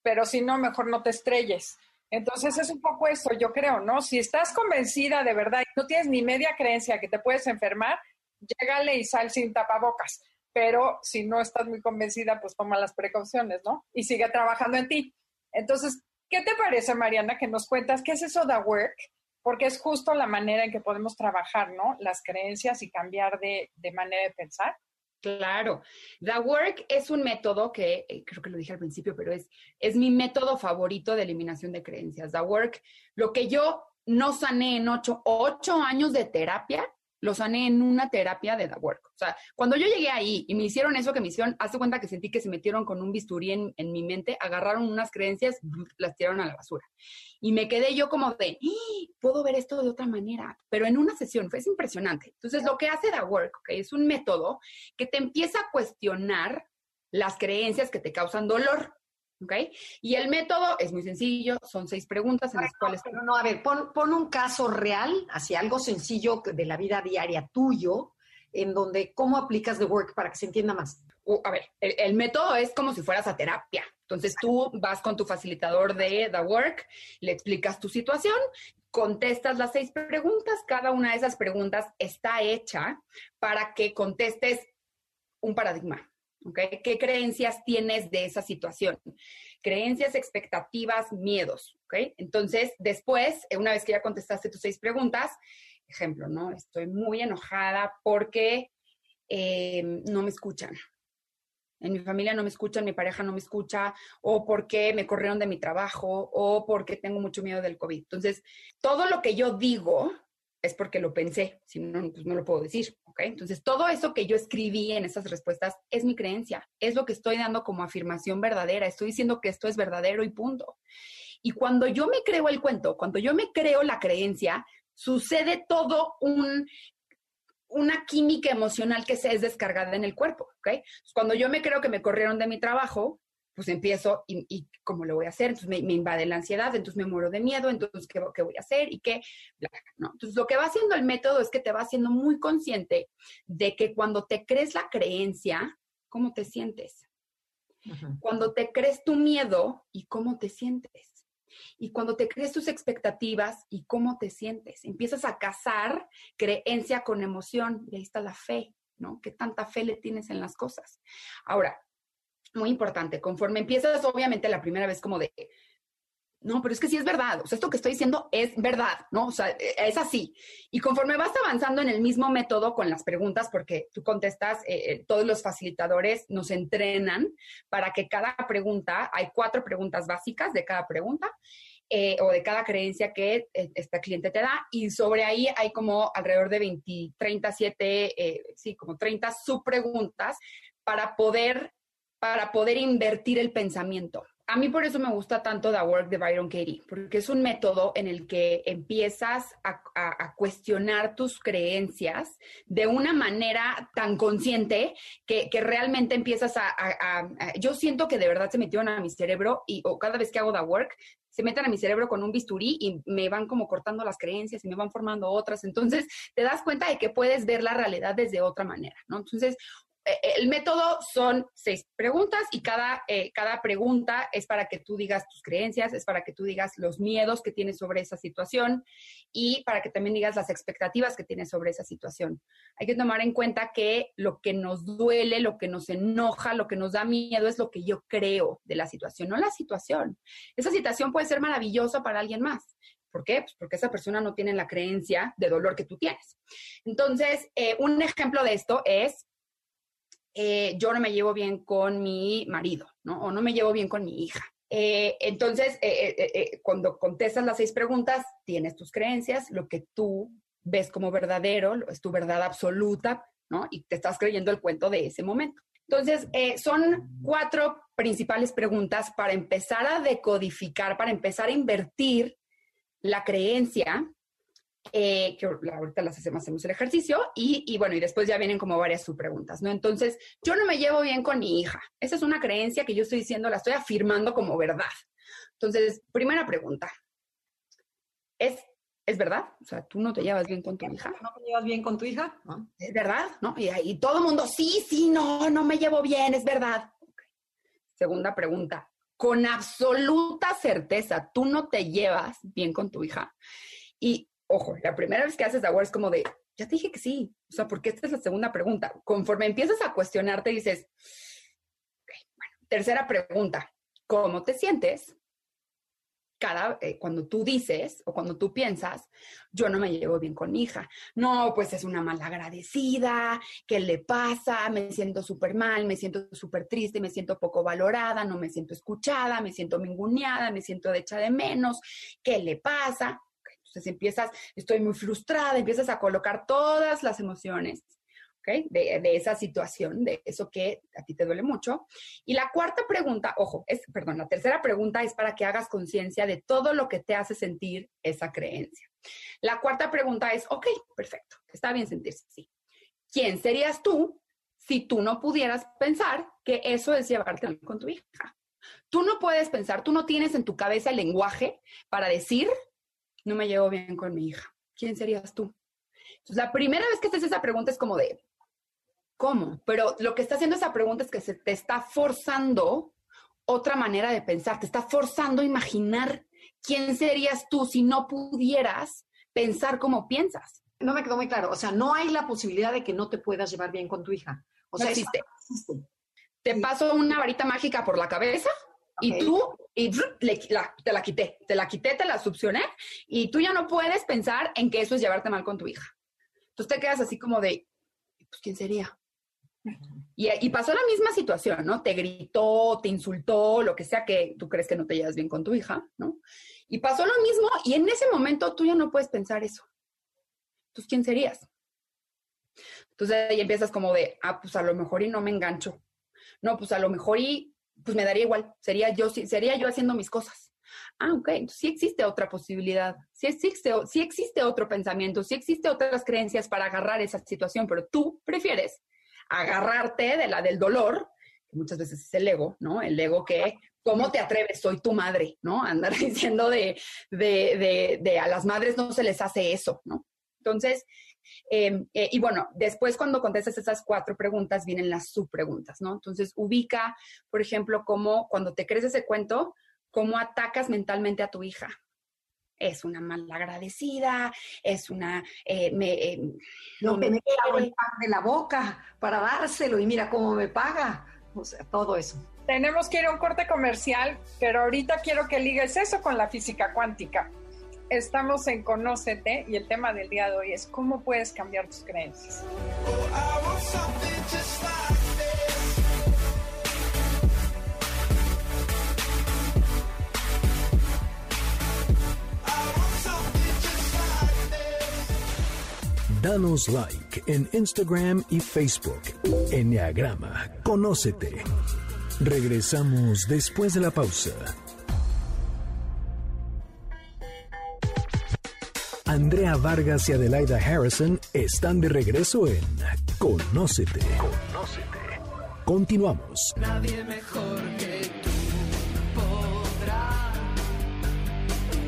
B: Pero si no, mejor no te estrelles. Entonces es un poco eso, yo creo, ¿no? Si estás convencida de verdad y no tienes ni media creencia que te puedes enfermar, llégale y sal sin tapabocas. Pero si no estás muy convencida, pues toma las precauciones, ¿no? Y sigue trabajando en ti. Entonces, ¿qué te parece, Mariana, que nos cuentas qué es eso de work? Porque es justo la manera en que podemos trabajar, ¿no? Las creencias y cambiar de, manera de pensar.
C: Claro, The Work es un método que eh, creo que lo dije al principio, pero es, es mi método favorito de eliminación de creencias. The Work, lo que yo no sané en ocho, ocho años de terapia, lo sané en una terapia de The Work. O sea, cuando yo llegué ahí y me hicieron eso que me hicieron, hace cuenta que sentí que se metieron con un bisturí en, en mi mente, agarraron unas creencias, las tiraron a la basura. Y me quedé yo como de, ¡Ah! puedo ver esto de otra manera, pero en una sesión, fue es impresionante. Entonces, lo que hace The Work, ¿ok? Es un método que te empieza a cuestionar las creencias que te causan dolor, ¿ok? Y el método es muy sencillo, son seis preguntas en las cuales...
A: Pero no, a ver, pon, pon un caso real, así algo sencillo de la vida diaria tuyo, en donde cómo aplicas The Work para que se entienda más.
C: Uh, a ver, el, el método es como si fueras a terapia. Entonces tú vas con tu facilitador de The Work, le explicas tu situación, contestas las seis preguntas, cada una de esas preguntas está hecha para que contestes un paradigma. ¿Ok? ¿Qué creencias tienes de esa situación? Creencias, expectativas, miedos. ¿ok? Entonces, después, eh, una vez que ya contestaste tus seis preguntas, ejemplo, ¿no? Estoy muy enojada porque eh, no me escuchan. En mi familia no me escuchan, mi pareja no me escucha, o porque me corrieron de mi trabajo, o porque tengo mucho miedo del COVID. Entonces, todo lo que yo digo es porque lo pensé, si no, pues no lo puedo decir, ¿ok? Entonces, todo eso que yo escribí en esas respuestas es mi creencia, es lo que estoy dando como afirmación verdadera, estoy diciendo que esto es verdadero y punto. Y cuando yo me creo el cuento, cuando yo me creo la creencia, sucede todo un una química emocional que se es descargada en el cuerpo, ¿ok? Cuando yo me creo que me corrieron de mi trabajo, pues empiezo y, y ¿cómo lo voy a hacer? Entonces me, me, invade la ansiedad, entonces me muero de miedo, entonces ¿qué, qué voy a hacer? ¿Y qué? Entonces lo que va haciendo el método es que te va haciendo muy consciente de que cuando te crees la creencia, ¿cómo te sientes? Uh -huh. Cuando te crees tu miedo y cómo te sientes y cuando te crees tus expectativas y cómo te sientes. Empiezas a casar creencia con emoción y ahí está la fe, ¿no? ¿Qué tanta fe le tienes en las cosas? Ahora, muy importante, conforme empiezas, obviamente, la primera vez como de, no, pero es que sí es verdad, o sea, esto que estoy diciendo es verdad, ¿no? O sea, es así. Y conforme vas avanzando en el mismo método con las preguntas, porque tú contestas, eh, todos los facilitadores nos entrenan para que cada pregunta, hay cuatro preguntas básicas de cada pregunta, eh, o de cada creencia que este cliente te da, y sobre ahí hay como alrededor de 20, 37, eh, sí, como 30 subpreguntas para poder, para poder invertir el pensamiento. a mí por eso me gusta tanto The Work de Byron Katie, porque es un método en el que empiezas a, cuestionar tus creencias de una manera tan consciente que, realmente empiezas a, Yo siento que de verdad se metieron a mi cerebro y o cada vez que hago The Work, se meten a mi cerebro con un bisturí y me van como cortando las creencias y me van formando otras. Entonces, te das cuenta de que puedes ver la realidad desde otra manera, ¿no? Entonces, el método son seis preguntas y cada, eh, cada pregunta es para que tú digas tus creencias, es para que tú digas los miedos que tienes sobre esa situación y para que también digas las expectativas que tienes sobre esa situación. Hay que tomar en cuenta que lo que nos duele, lo que nos enoja, lo que nos da miedo es lo que yo creo de la situación, no la situación. Esa situación puede ser maravillosa para alguien más. ¿Por qué? Pues porque esa persona no tiene la creencia de dolor que tú tienes. Entonces, un ejemplo de esto es eh, yo no me llevo bien con mi marido, ¿no? O no me llevo bien con mi hija. Eh, entonces, eh, cuando contestas las seis preguntas, tienes tus creencias, lo que tú ves como verdadero, es tu verdad absoluta, ¿no? Y te estás creyendo el cuento de ese momento. Entonces, son cuatro principales preguntas para empezar a decodificar, para empezar a invertir la creencia eh, que ahorita las hacemos, hacemos el ejercicio, y, bueno, y después ya vienen como varias subpreguntas, ¿no? Entonces, yo no me llevo bien con mi hija. Esa es una creencia que yo estoy diciendo, la estoy afirmando como verdad. Entonces, primera pregunta. ¿Es, ¿Es verdad? O sea, ¿tú no te llevas bien con tu hija?
A: ¿No te llevas bien con tu hija?
C: ¿Es verdad? ¿No? Y, y todo el mundo, sí, sí, no, no me llevo bien, es verdad. Segunda pregunta. Con absoluta certeza, ¿tú no te llevas bien con tu hija? Y ojo, la primera vez que haces Aware es como de, ya te dije que sí. O sea, porque esta es la segunda pregunta. Conforme empiezas a cuestionarte, dices, bueno, tercera pregunta, ¿cómo te sientes? Cada, eh, cuando tú dices o cuando tú piensas, yo no me llevo bien con mi hija. No, pues es una malagradecida, ¿qué le pasa? Me siento súper mal, me siento súper triste, me siento poco valorada, no me siento escuchada, me siento minguneada, me siento hecha de menos, ¿qué le pasa? Entonces empiezas, estoy muy frustrada, empiezas a colocar todas las emociones ¿okay? de, esa situación, de eso que a ti te duele mucho. Y la cuarta pregunta, ojo, es, perdón, la tercera pregunta es para que hagas conciencia de todo lo que te hace sentir esa creencia. La cuarta pregunta es, ok, perfecto, está bien sentirse así. ¿Quién serías tú si tú no pudieras pensar que eso es llevarte con tu hija? Tú no puedes pensar, tú no tienes en tu cabeza el lenguaje para decir no me llevo bien con mi hija. ¿Quién serías tú? Entonces, la primera vez que haces esa pregunta es como de, ¿cómo? Pero lo que está haciendo esa pregunta es que se te está forzando otra manera de pensar, te está forzando a imaginar quién serías tú si no pudieras pensar como piensas.
A: No me quedó muy claro, o sea, no hay la posibilidad de que no te puedas llevar bien con tu hija. O sea,
C: existe. Te paso una varita mágica por la cabeza y tú, y te la quité, te la quité, te la succioné, y tú ya no puedes pensar en que eso es llevarte mal con tu hija. Entonces te quedas así como de, pues, ¿quién sería? Y, y, pasó la misma situación, ¿no? Te gritó, te insultó, lo que sea que tú crees que no te llevas bien con tu hija, ¿no? Y pasó lo mismo y en ese momento tú ya no puedes pensar eso. Entonces, ¿quién serías? Entonces ahí empiezas como de, ah, pues a lo mejor y no me engancho. No, pues a lo mejor y pues me daría igual, sería yo, sería yo haciendo mis cosas. Ah, ok, sí existe otra posibilidad, sí existe, sí existe otro pensamiento, sí existe otras creencias para agarrar esa situación, pero tú prefieres agarrarte de la del dolor, que muchas veces es el ego, ¿no? El ego que, ¿cómo te atreves? Soy tu madre, ¿no? Andar diciendo de, de, de, de a las madres no se les hace eso, ¿no? Entonces, Em, eh, y bueno, después cuando contestas esas cuatro preguntas vienen las subpreguntas, ¿no? Entonces ubica, por ejemplo, cómo cuando te crees ese cuento, cómo atacas mentalmente a tu hija. Es una malagradecida, es una... Eh, me, eh,
A: no me, me el pan de la boca para dárselo y mira cómo me paga. O sea, todo eso.
B: Tenemos que ir a un corte comercial, pero ahorita quiero que ligues eso con la física cuántica. Estamos en Conócete y el tema del día de hoy es cómo puedes cambiar tus creencias.
D: Danos like en Instagram y Facebook. Enneagrama, conócete. Regresamos después de la pausa. Andrea Vargas y Adelaida Harrison están de regreso en Conócete. Conócete. Continuamos.
E: Nadie mejor que tú podrá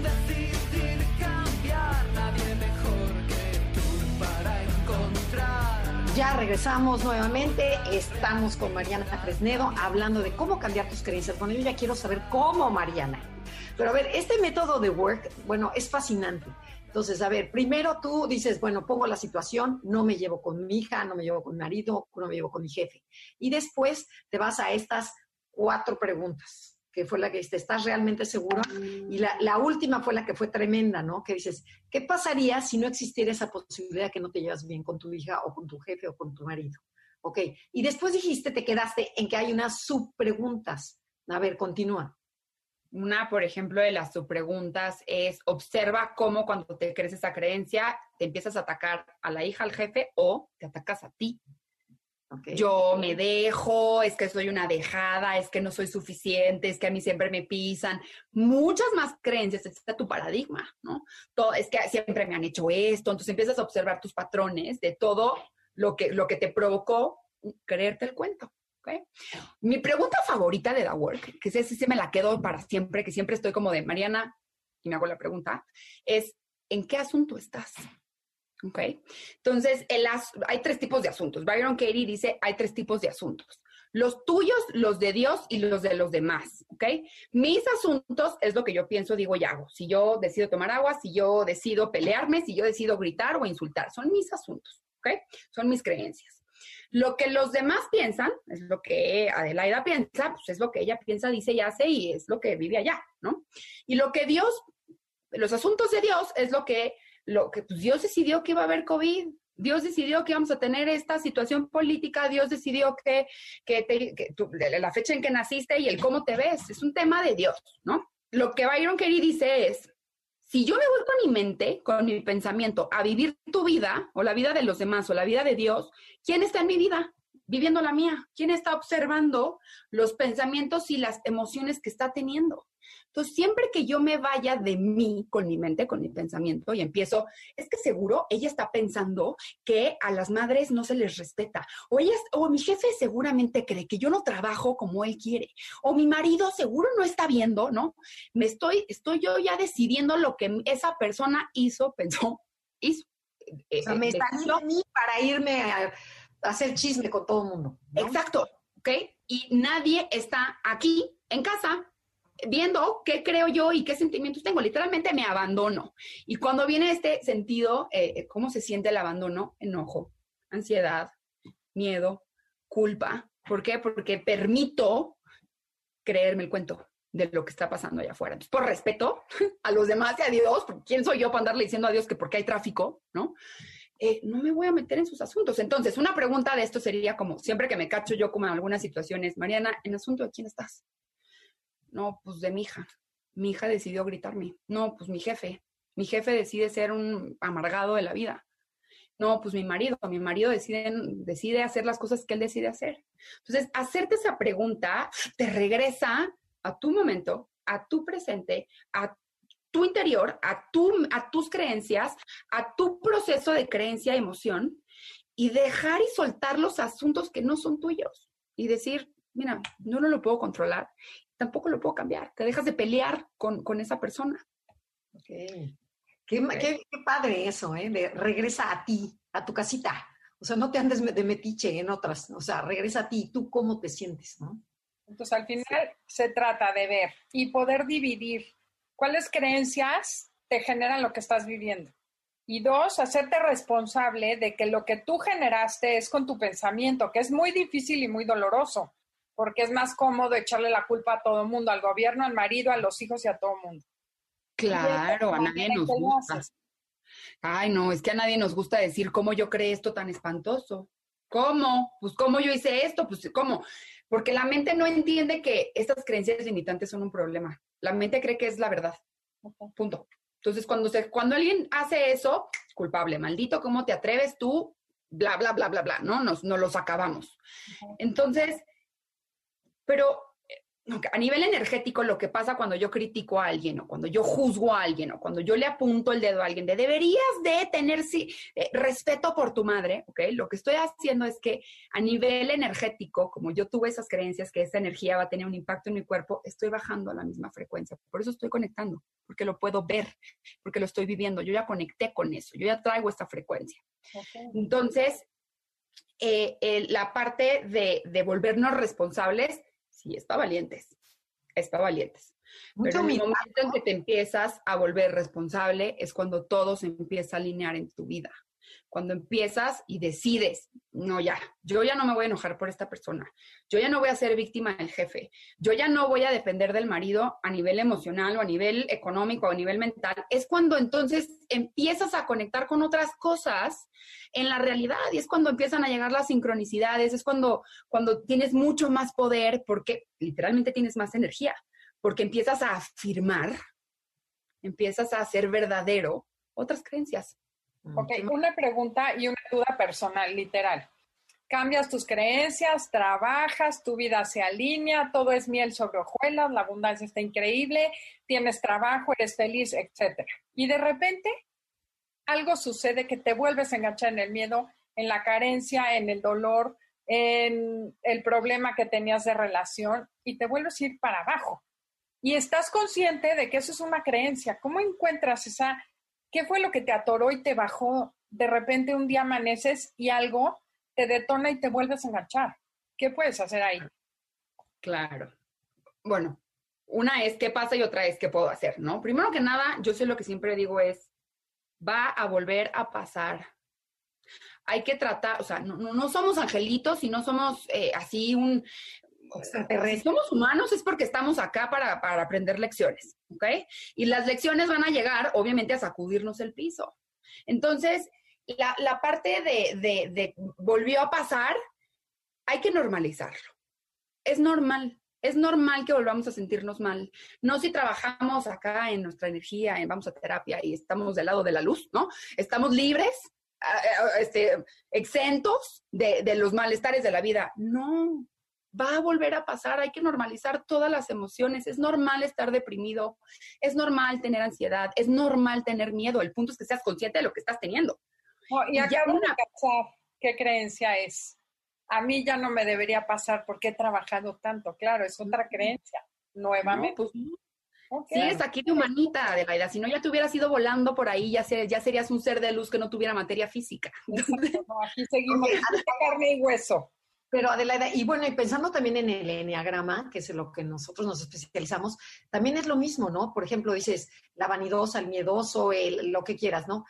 E: decidir cambiar. Nadie mejor que tú para encontrar.
A: Ya regresamos nuevamente. Estamos con Mariana Fresnedo hablando de cómo cambiar tus creencias. Bueno, yo ya quiero saber cómo, Mariana. Pero a ver, este método de work, bueno, es fascinante. Entonces, a ver, primero tú dices, bueno, pongo la situación, no me llevo con mi hija, no me llevo con mi marido, no me llevo con mi jefe. Y después te vas a estas cuatro preguntas, que fue la que dijiste, ¿estás realmente seguro? Y la, última fue la que fue tremenda, ¿no? Que dices, ¿qué pasaría si no existiera esa posibilidad que no te llevas bien con tu hija o con tu jefe o con tu marido? Ok. Y después dijiste, te quedaste en que hay unas subpreguntas. A ver, continúa.
C: Una, por ejemplo, de las subpreguntas es, observa cómo cuando te crees esa creencia, te empiezas a atacar a la hija, al jefe, o te atacas a ti. Yo me dejo, es que soy una dejada, es que no soy suficiente, es que a mí siempre me pisan. Muchas más creencias, este es tu paradigma, ¿no? Todo, es que siempre me han hecho esto, entonces empiezas a observar tus patrones de todo lo que, lo que te provocó creerte el cuento. ¿Ok? Mi pregunta favorita de The Work, que sí, sí, sí me la quedo para siempre, que siempre estoy como de Mariana, y me hago la pregunta, es, ¿en qué asunto estás? ¿Ok? Entonces, el hay tres tipos de asuntos. Byron Katie dice, hay tres tipos de asuntos. Los tuyos, los de Dios y los de los demás, ¿ok? Mis asuntos es lo que yo pienso, digo y hago. Si yo decido tomar agua, si yo decido pelearme, si yo decido gritar o insultar, son mis asuntos, ¿ok? Son mis creencias. Lo que los demás piensan, es lo que Adelaida piensa, pues es lo que ella piensa, dice y hace y es lo que vive allá, ¿no? Y lo que Dios, los asuntos de Dios es lo que, lo que pues Dios decidió que iba a haber COVID. Dios decidió que íbamos a tener esta situación política, Dios decidió que, que, la fecha en que naciste y el cómo te ves, es un tema de Dios, ¿no? Lo que Byron Katie dice es, si yo me voy con mi mente, con mi pensamiento, a vivir tu vida, o la vida de los demás, o la vida de Dios, ¿quién está en mi vida? Viviendo la mía. ¿Quién está observando los pensamientos y las emociones que está teniendo? Entonces, siempre que yo me vaya de mí, con mi mente, con mi pensamiento, y empiezo, es que seguro ella está pensando que a las madres no se les respeta, o ella, o mi jefe seguramente cree que yo no trabajo como él quiere, o mi marido seguro no está viendo, ¿no? Me estoy, estoy yo ya decidiendo lo que esa persona hizo, pensó, hizo.
A: O sea, me
C: Eh, decidió.
A: de mí para irme a, a hacer chisme con todo el mundo. ¿no?
C: Exacto, ¿ok? Y nadie está aquí en casa viendo qué creo yo y qué sentimientos tengo. Literalmente me abandono. Y cuando viene este sentido, eh, ¿cómo se siente el abandono? Enojo, ansiedad, miedo, culpa. ¿Por qué? Porque permito creerme el cuento de lo que está pasando allá afuera. Por respeto a los demás y a Dios, ¿quién soy yo para andarle diciendo a Dios que porque hay tráfico, ¿no? Eh, no me voy a meter en sus asuntos. Entonces, una pregunta de esto sería como, siempre que me cacho yo como en algunas situaciones, Mariana, ¿en asunto de quién estás? No, pues de mi hija. Mi hija decidió gritarme. No, pues mi jefe. Mi jefe decide ser un amargado de la vida. No, pues mi marido. Mi marido decide, decide hacer las cosas que él decide hacer. Entonces, hacerte esa pregunta te regresa a tu momento, a tu presente, a tu interior, a, tu, a tus creencias, a tu proceso de creencia, emoción, y dejar y soltar los asuntos que no son tuyos. Y decir, mira, yo no lo puedo controlar, tampoco lo puedo cambiar. Te dejas de pelear con, con esa persona.
A: Ok. Qué, ma- qué- qué padre eso, ¿eh? De regresa a ti, a tu casita. O sea, no te andes de metiche en otras. O sea, regresa a ti. ¿Tú cómo te sientes, no?
B: Entonces, al final se trata de ver y poder dividir cuáles creencias te generan lo que estás viviendo. Y dos, hacerte responsable de que lo que tú generaste es con tu pensamiento, que es muy difícil y muy doloroso, porque es más cómodo echarle la culpa a todo el mundo, al gobierno, al marido, a los hijos y a todo el mundo.
C: Claro, a nadie nos gusta.
B: haces.
C: Ay, no, es que a nadie nos gusta decir cómo yo creé esto tan espantoso. ¿Cómo? Pues cómo yo hice esto, pues cómo. Porque la mente no entiende que estas creencias limitantes son un problema. La mente cree que es la verdad. Punto. Entonces, cuando, se, cuando alguien hace eso, culpable, maldito, ¿cómo te atreves tú? Bla, bla, bla, bla, bla, ¿no? Nos, nos los acabamos. Entonces, Pero a nivel energético, lo que pasa cuando yo critico a alguien o cuando yo juzgo a alguien o cuando yo le apunto el dedo a alguien de deberías de tener sí, eh, respeto por tu madre, ¿ok? Lo que estoy haciendo es que a nivel energético, como yo tuve esas creencias que esa energía va a tener un impacto en mi cuerpo, estoy bajando a la misma frecuencia. Por eso estoy conectando, porque lo puedo ver, porque lo estoy viviendo. Yo ya conecté con eso, yo ya traigo esta frecuencia. Entonces, eh, la parte de, de volvernos responsables sí, está valientes, está valientes. Pero el momento en que te empiezas a volver responsable es cuando todo se empieza a alinear en tu vida. Cuando empiezas y decides, no ya, yo ya no me voy a enojar por esta persona, yo ya no voy a ser víctima del jefe, yo ya no voy a depender del marido a nivel emocional o a nivel económico o a nivel mental, es cuando entonces empiezas a conectar con otras cosas en la realidad y es cuando empiezan a llegar las sincronicidades, es cuando, cuando tienes mucho más poder porque literalmente tienes más energía, porque empiezas a afirmar, empiezas a hacer verdadero otras creencias.
B: Ok, una pregunta y una duda personal, literal. Cambias tus creencias, trabajas, tu vida se alinea, todo es miel sobre hojuelas, la abundancia está increíble, tienes trabajo, eres feliz, etc. Y de repente algo sucede que te vuelves a enganchar en el miedo, en la carencia, en el dolor, en el problema que tenías de relación y te vuelves a ir para abajo. Y estás consciente de que eso es una creencia. ¿Cómo encuentras esa ¿Qué fue lo que te atoró y te bajó? De repente un día amaneces y algo te detona y te vuelves a enganchar. ¿Qué puedes hacer ahí?
C: Claro. Bueno, una es qué pasa y otra es qué puedo hacer, ¿no? Primero que nada, yo sé lo que siempre digo es, va a volver a pasar. Hay que tratar, o sea, no, somos angelitos y no somos eh, así un, si somos humanos es porque estamos acá para, aprender lecciones, ¿ok? Y las lecciones van a llegar, obviamente, a sacudirnos el piso. Entonces, la, parte de, de, volvió a pasar, hay que normalizarlo. Es normal, es normal que volvamos a sentirnos mal. No si trabajamos acá en nuestra energía, en vamos a terapia y estamos del lado de la luz, ¿no? Estamos libres, este, exentos de, de los malestares de la vida. No, va a volver a pasar, hay que normalizar todas las emociones, es normal estar deprimido, es normal tener ansiedad, es normal tener miedo, el punto es que seas consciente de lo que estás teniendo.
B: y de cachar qué creencia es. A mí ya no me debería pasar porque he trabajado tanto, claro, es otra creencia, nuevamente.
C: pues, Sí, es aquí de humanita, Adelaida. Si no, ya te hubieras ido volando por ahí, ya, ya serías un ser de luz que no tuviera materia física.
B: aquí seguimos, carne y hueso.
A: Pero Adelaida, y bueno, y pensando también en el enneagrama, que es en lo que nosotros nos especializamos, también es lo mismo, ¿no? Por ejemplo, dices la vanidosa, el miedoso, el, lo que quieras, ¿no?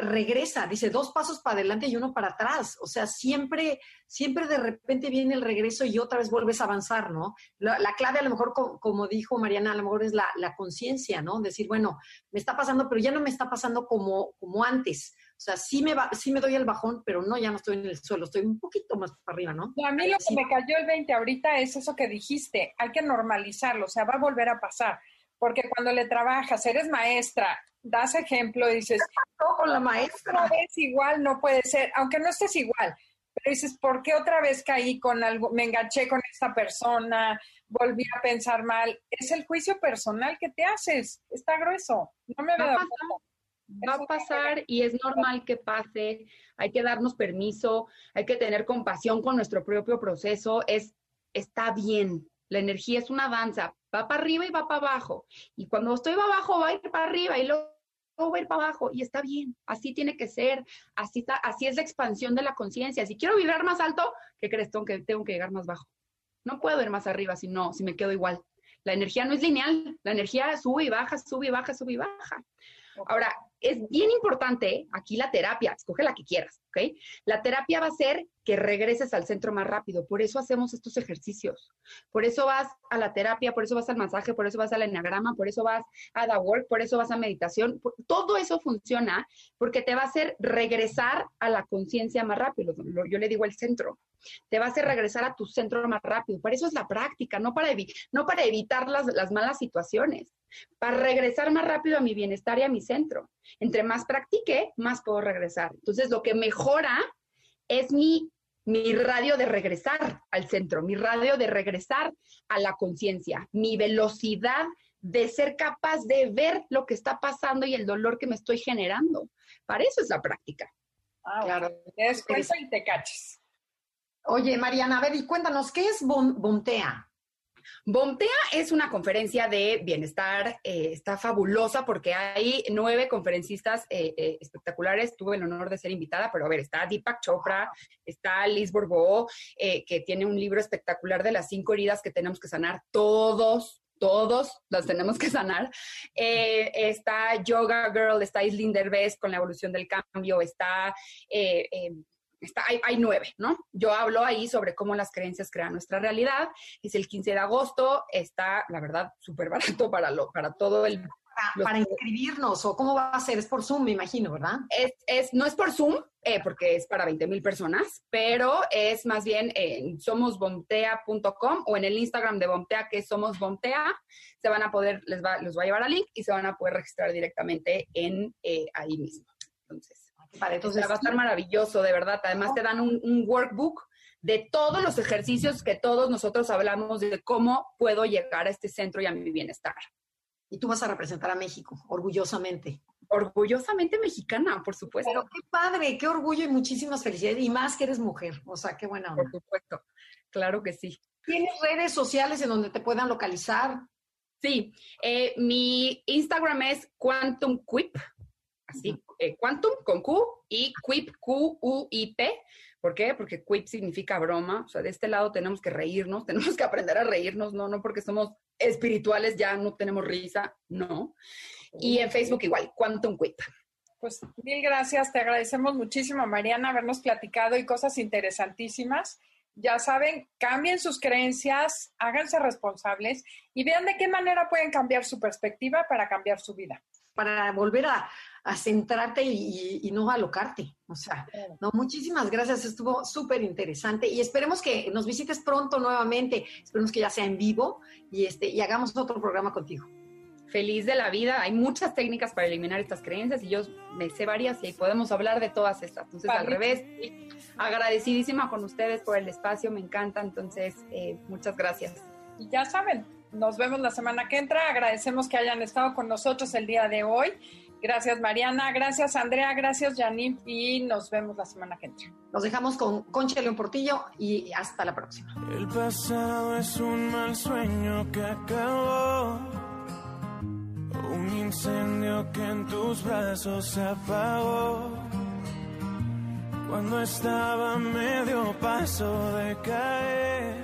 A: Regresa, dice dos pasos para adelante y uno para atrás. O sea, siempre, siempre de repente viene el regreso y otra vez vuelves a avanzar, ¿no? La, clave a lo mejor, como, dijo Mariana, a lo mejor es la, la conciencia, ¿no? Decir, bueno, me está pasando, pero ya no me está pasando como, como antes. O sea, sí me, va, sí me doy el bajón, pero no, ya no estoy en el suelo, estoy un poquito más para arriba, ¿no?
B: a mí lo que me cayó el 20 ahorita es eso que dijiste, hay que normalizarlo, o sea, va a volver a pasar, porque cuando le trabajas, eres maestra, das ejemplo, dices,
A: con la maestra?
B: Es igual, no puede ser, aunque no estés igual, pero dices, ¿por qué otra vez caí con algo, me enganché con esta persona, volví a pensar mal? Es el juicio personal que te haces, está grueso, no me había dado
C: va a pasar y es normal que pase, hay que darnos permiso, hay que tener compasión con nuestro propio proceso, es, está bien, la energía es una danza, va para arriba y va para abajo, y cuando estoy para abajo va a ir para arriba y luego va a ir para abajo, y está bien, así tiene que ser, así, está, así es la expansión de la conciencia, si quiero vibrar más alto, ¿qué crees? Tengo que, tengo que llegar más bajo, no puedo ir más arriba si no, si me quedo igual. La energía no es lineal, la energía sube y baja, sube y baja, sube y baja. Ahora, es bien importante aquí la terapia, escoge la que quieras, ¿ok? La terapia va a ser que regreses al centro más rápido, por eso hacemos estos ejercicios, por eso vas a la terapia, por eso vas al masaje, por eso vas al enagrama, por eso vas a the work, por eso vas a meditación, todo eso funciona porque te va a hacer regresar a la conciencia más rápido, yo le digo el centro, te va a hacer regresar a tu centro más rápido, por eso es la práctica, no para, no para evitar las, las malas situaciones para regresar más rápido a mi bienestar y a mi centro. Entre más practique, más puedo regresar. Entonces, lo que mejora es mi mi radio de regresar al centro, mi radio de regresar a la conciencia, mi velocidad de ser capaz de ver lo que está pasando y el dolor que me estoy generando. Para eso es la práctica.
B: Ah, claro. Te des cuenta y te caches.
A: Oye, Mariana, a ver, y cuéntanos, ¿qué es Bontea?
C: Bontea es una conferencia de bienestar, eh, está fabulosa porque hay nueve conferencistas eh, eh, espectaculares. Tuve el honor de ser invitada, pero a ver, está Deepak Chopra, está Liz Bourbeau, que tiene un libro espectacular de las cinco heridas que tenemos que sanar todos, todos las tenemos que sanar. está Yoga Girl, está Islin Derbez con la evolución del cambio, está hay, nueve, ¿no? Yo hablo ahí sobre cómo las creencias crean nuestra realidad. Es el 15 de agosto, está, la verdad, súper barato para, lo, para todo el...
A: Para, inscribirnos, o cómo va a ser, es por Zoom, me imagino, ¿verdad?
C: Es, es, no es por Zoom, eh, porque es para 20 mil personas, pero es más bien en somosbomtea.com o en el Instagram de Bomtea, que es somosbomtea, se van a poder, les va, les va a llevar al link y se van a poder registrar directamente en eh, ahí mismo. Entonces, entonces va a estar maravilloso, de verdad. Además te dan un, workbook de todos los ejercicios que todos nosotros hablamos de cómo puedo llegar a este centro y a mi bienestar.
A: Y tú vas a representar a México, orgullosamente.
C: Orgullosamente mexicana, por supuesto.
A: Pero qué padre, qué orgullo y muchísimas felicidades. Y más que eres mujer, o sea, qué buena
C: Por supuesto, claro que sí.
A: ¿Tienes redes sociales en donde te puedan localizar?
C: Sí, eh, mi Instagram es Quantum Quip, así, eh, Quantum con Q y Quip, Q-U-I-P. ¿Por qué? Porque Quip significa broma. O sea, de este lado tenemos que reírnos, tenemos que aprender a reírnos, no, no porque somos espirituales ya no tenemos risa, no. Y en Facebook igual, Quantum Quip.
B: Pues mil gracias, te agradecemos muchísimo, Mariana, habernos platicado y cosas interesantísimas. Ya saben, cambien sus creencias, háganse responsables y vean de qué manera pueden cambiar su perspectiva para cambiar su vida.
A: Para volver a, a centrarte y, no alocarte. O sea, no, muchísimas gracias, estuvo súper interesante y esperemos que nos visites pronto nuevamente, esperemos que ya sea en vivo y, este, y hagamos otro programa contigo.
C: Feliz de la vida, hay muchas técnicas para eliminar estas creencias y yo me sé varias y podemos hablar de todas estas. Entonces, al revés, agradecidísima con ustedes por el espacio, me encanta, entonces, eh, muchas gracias.
B: Y ya saben, nos vemos la semana que entra, agradecemos que hayan estado con nosotros el día de hoy. Gracias Mariana, gracias Andrea, gracias Janine y nos vemos la semana que entra.
A: Nos dejamos con Concha León Portillo y hasta la próxima.
E: El pasado es un mal sueño que acabó, un incendio que en tus brazos se apagó. Cuando estaba medio paso de caer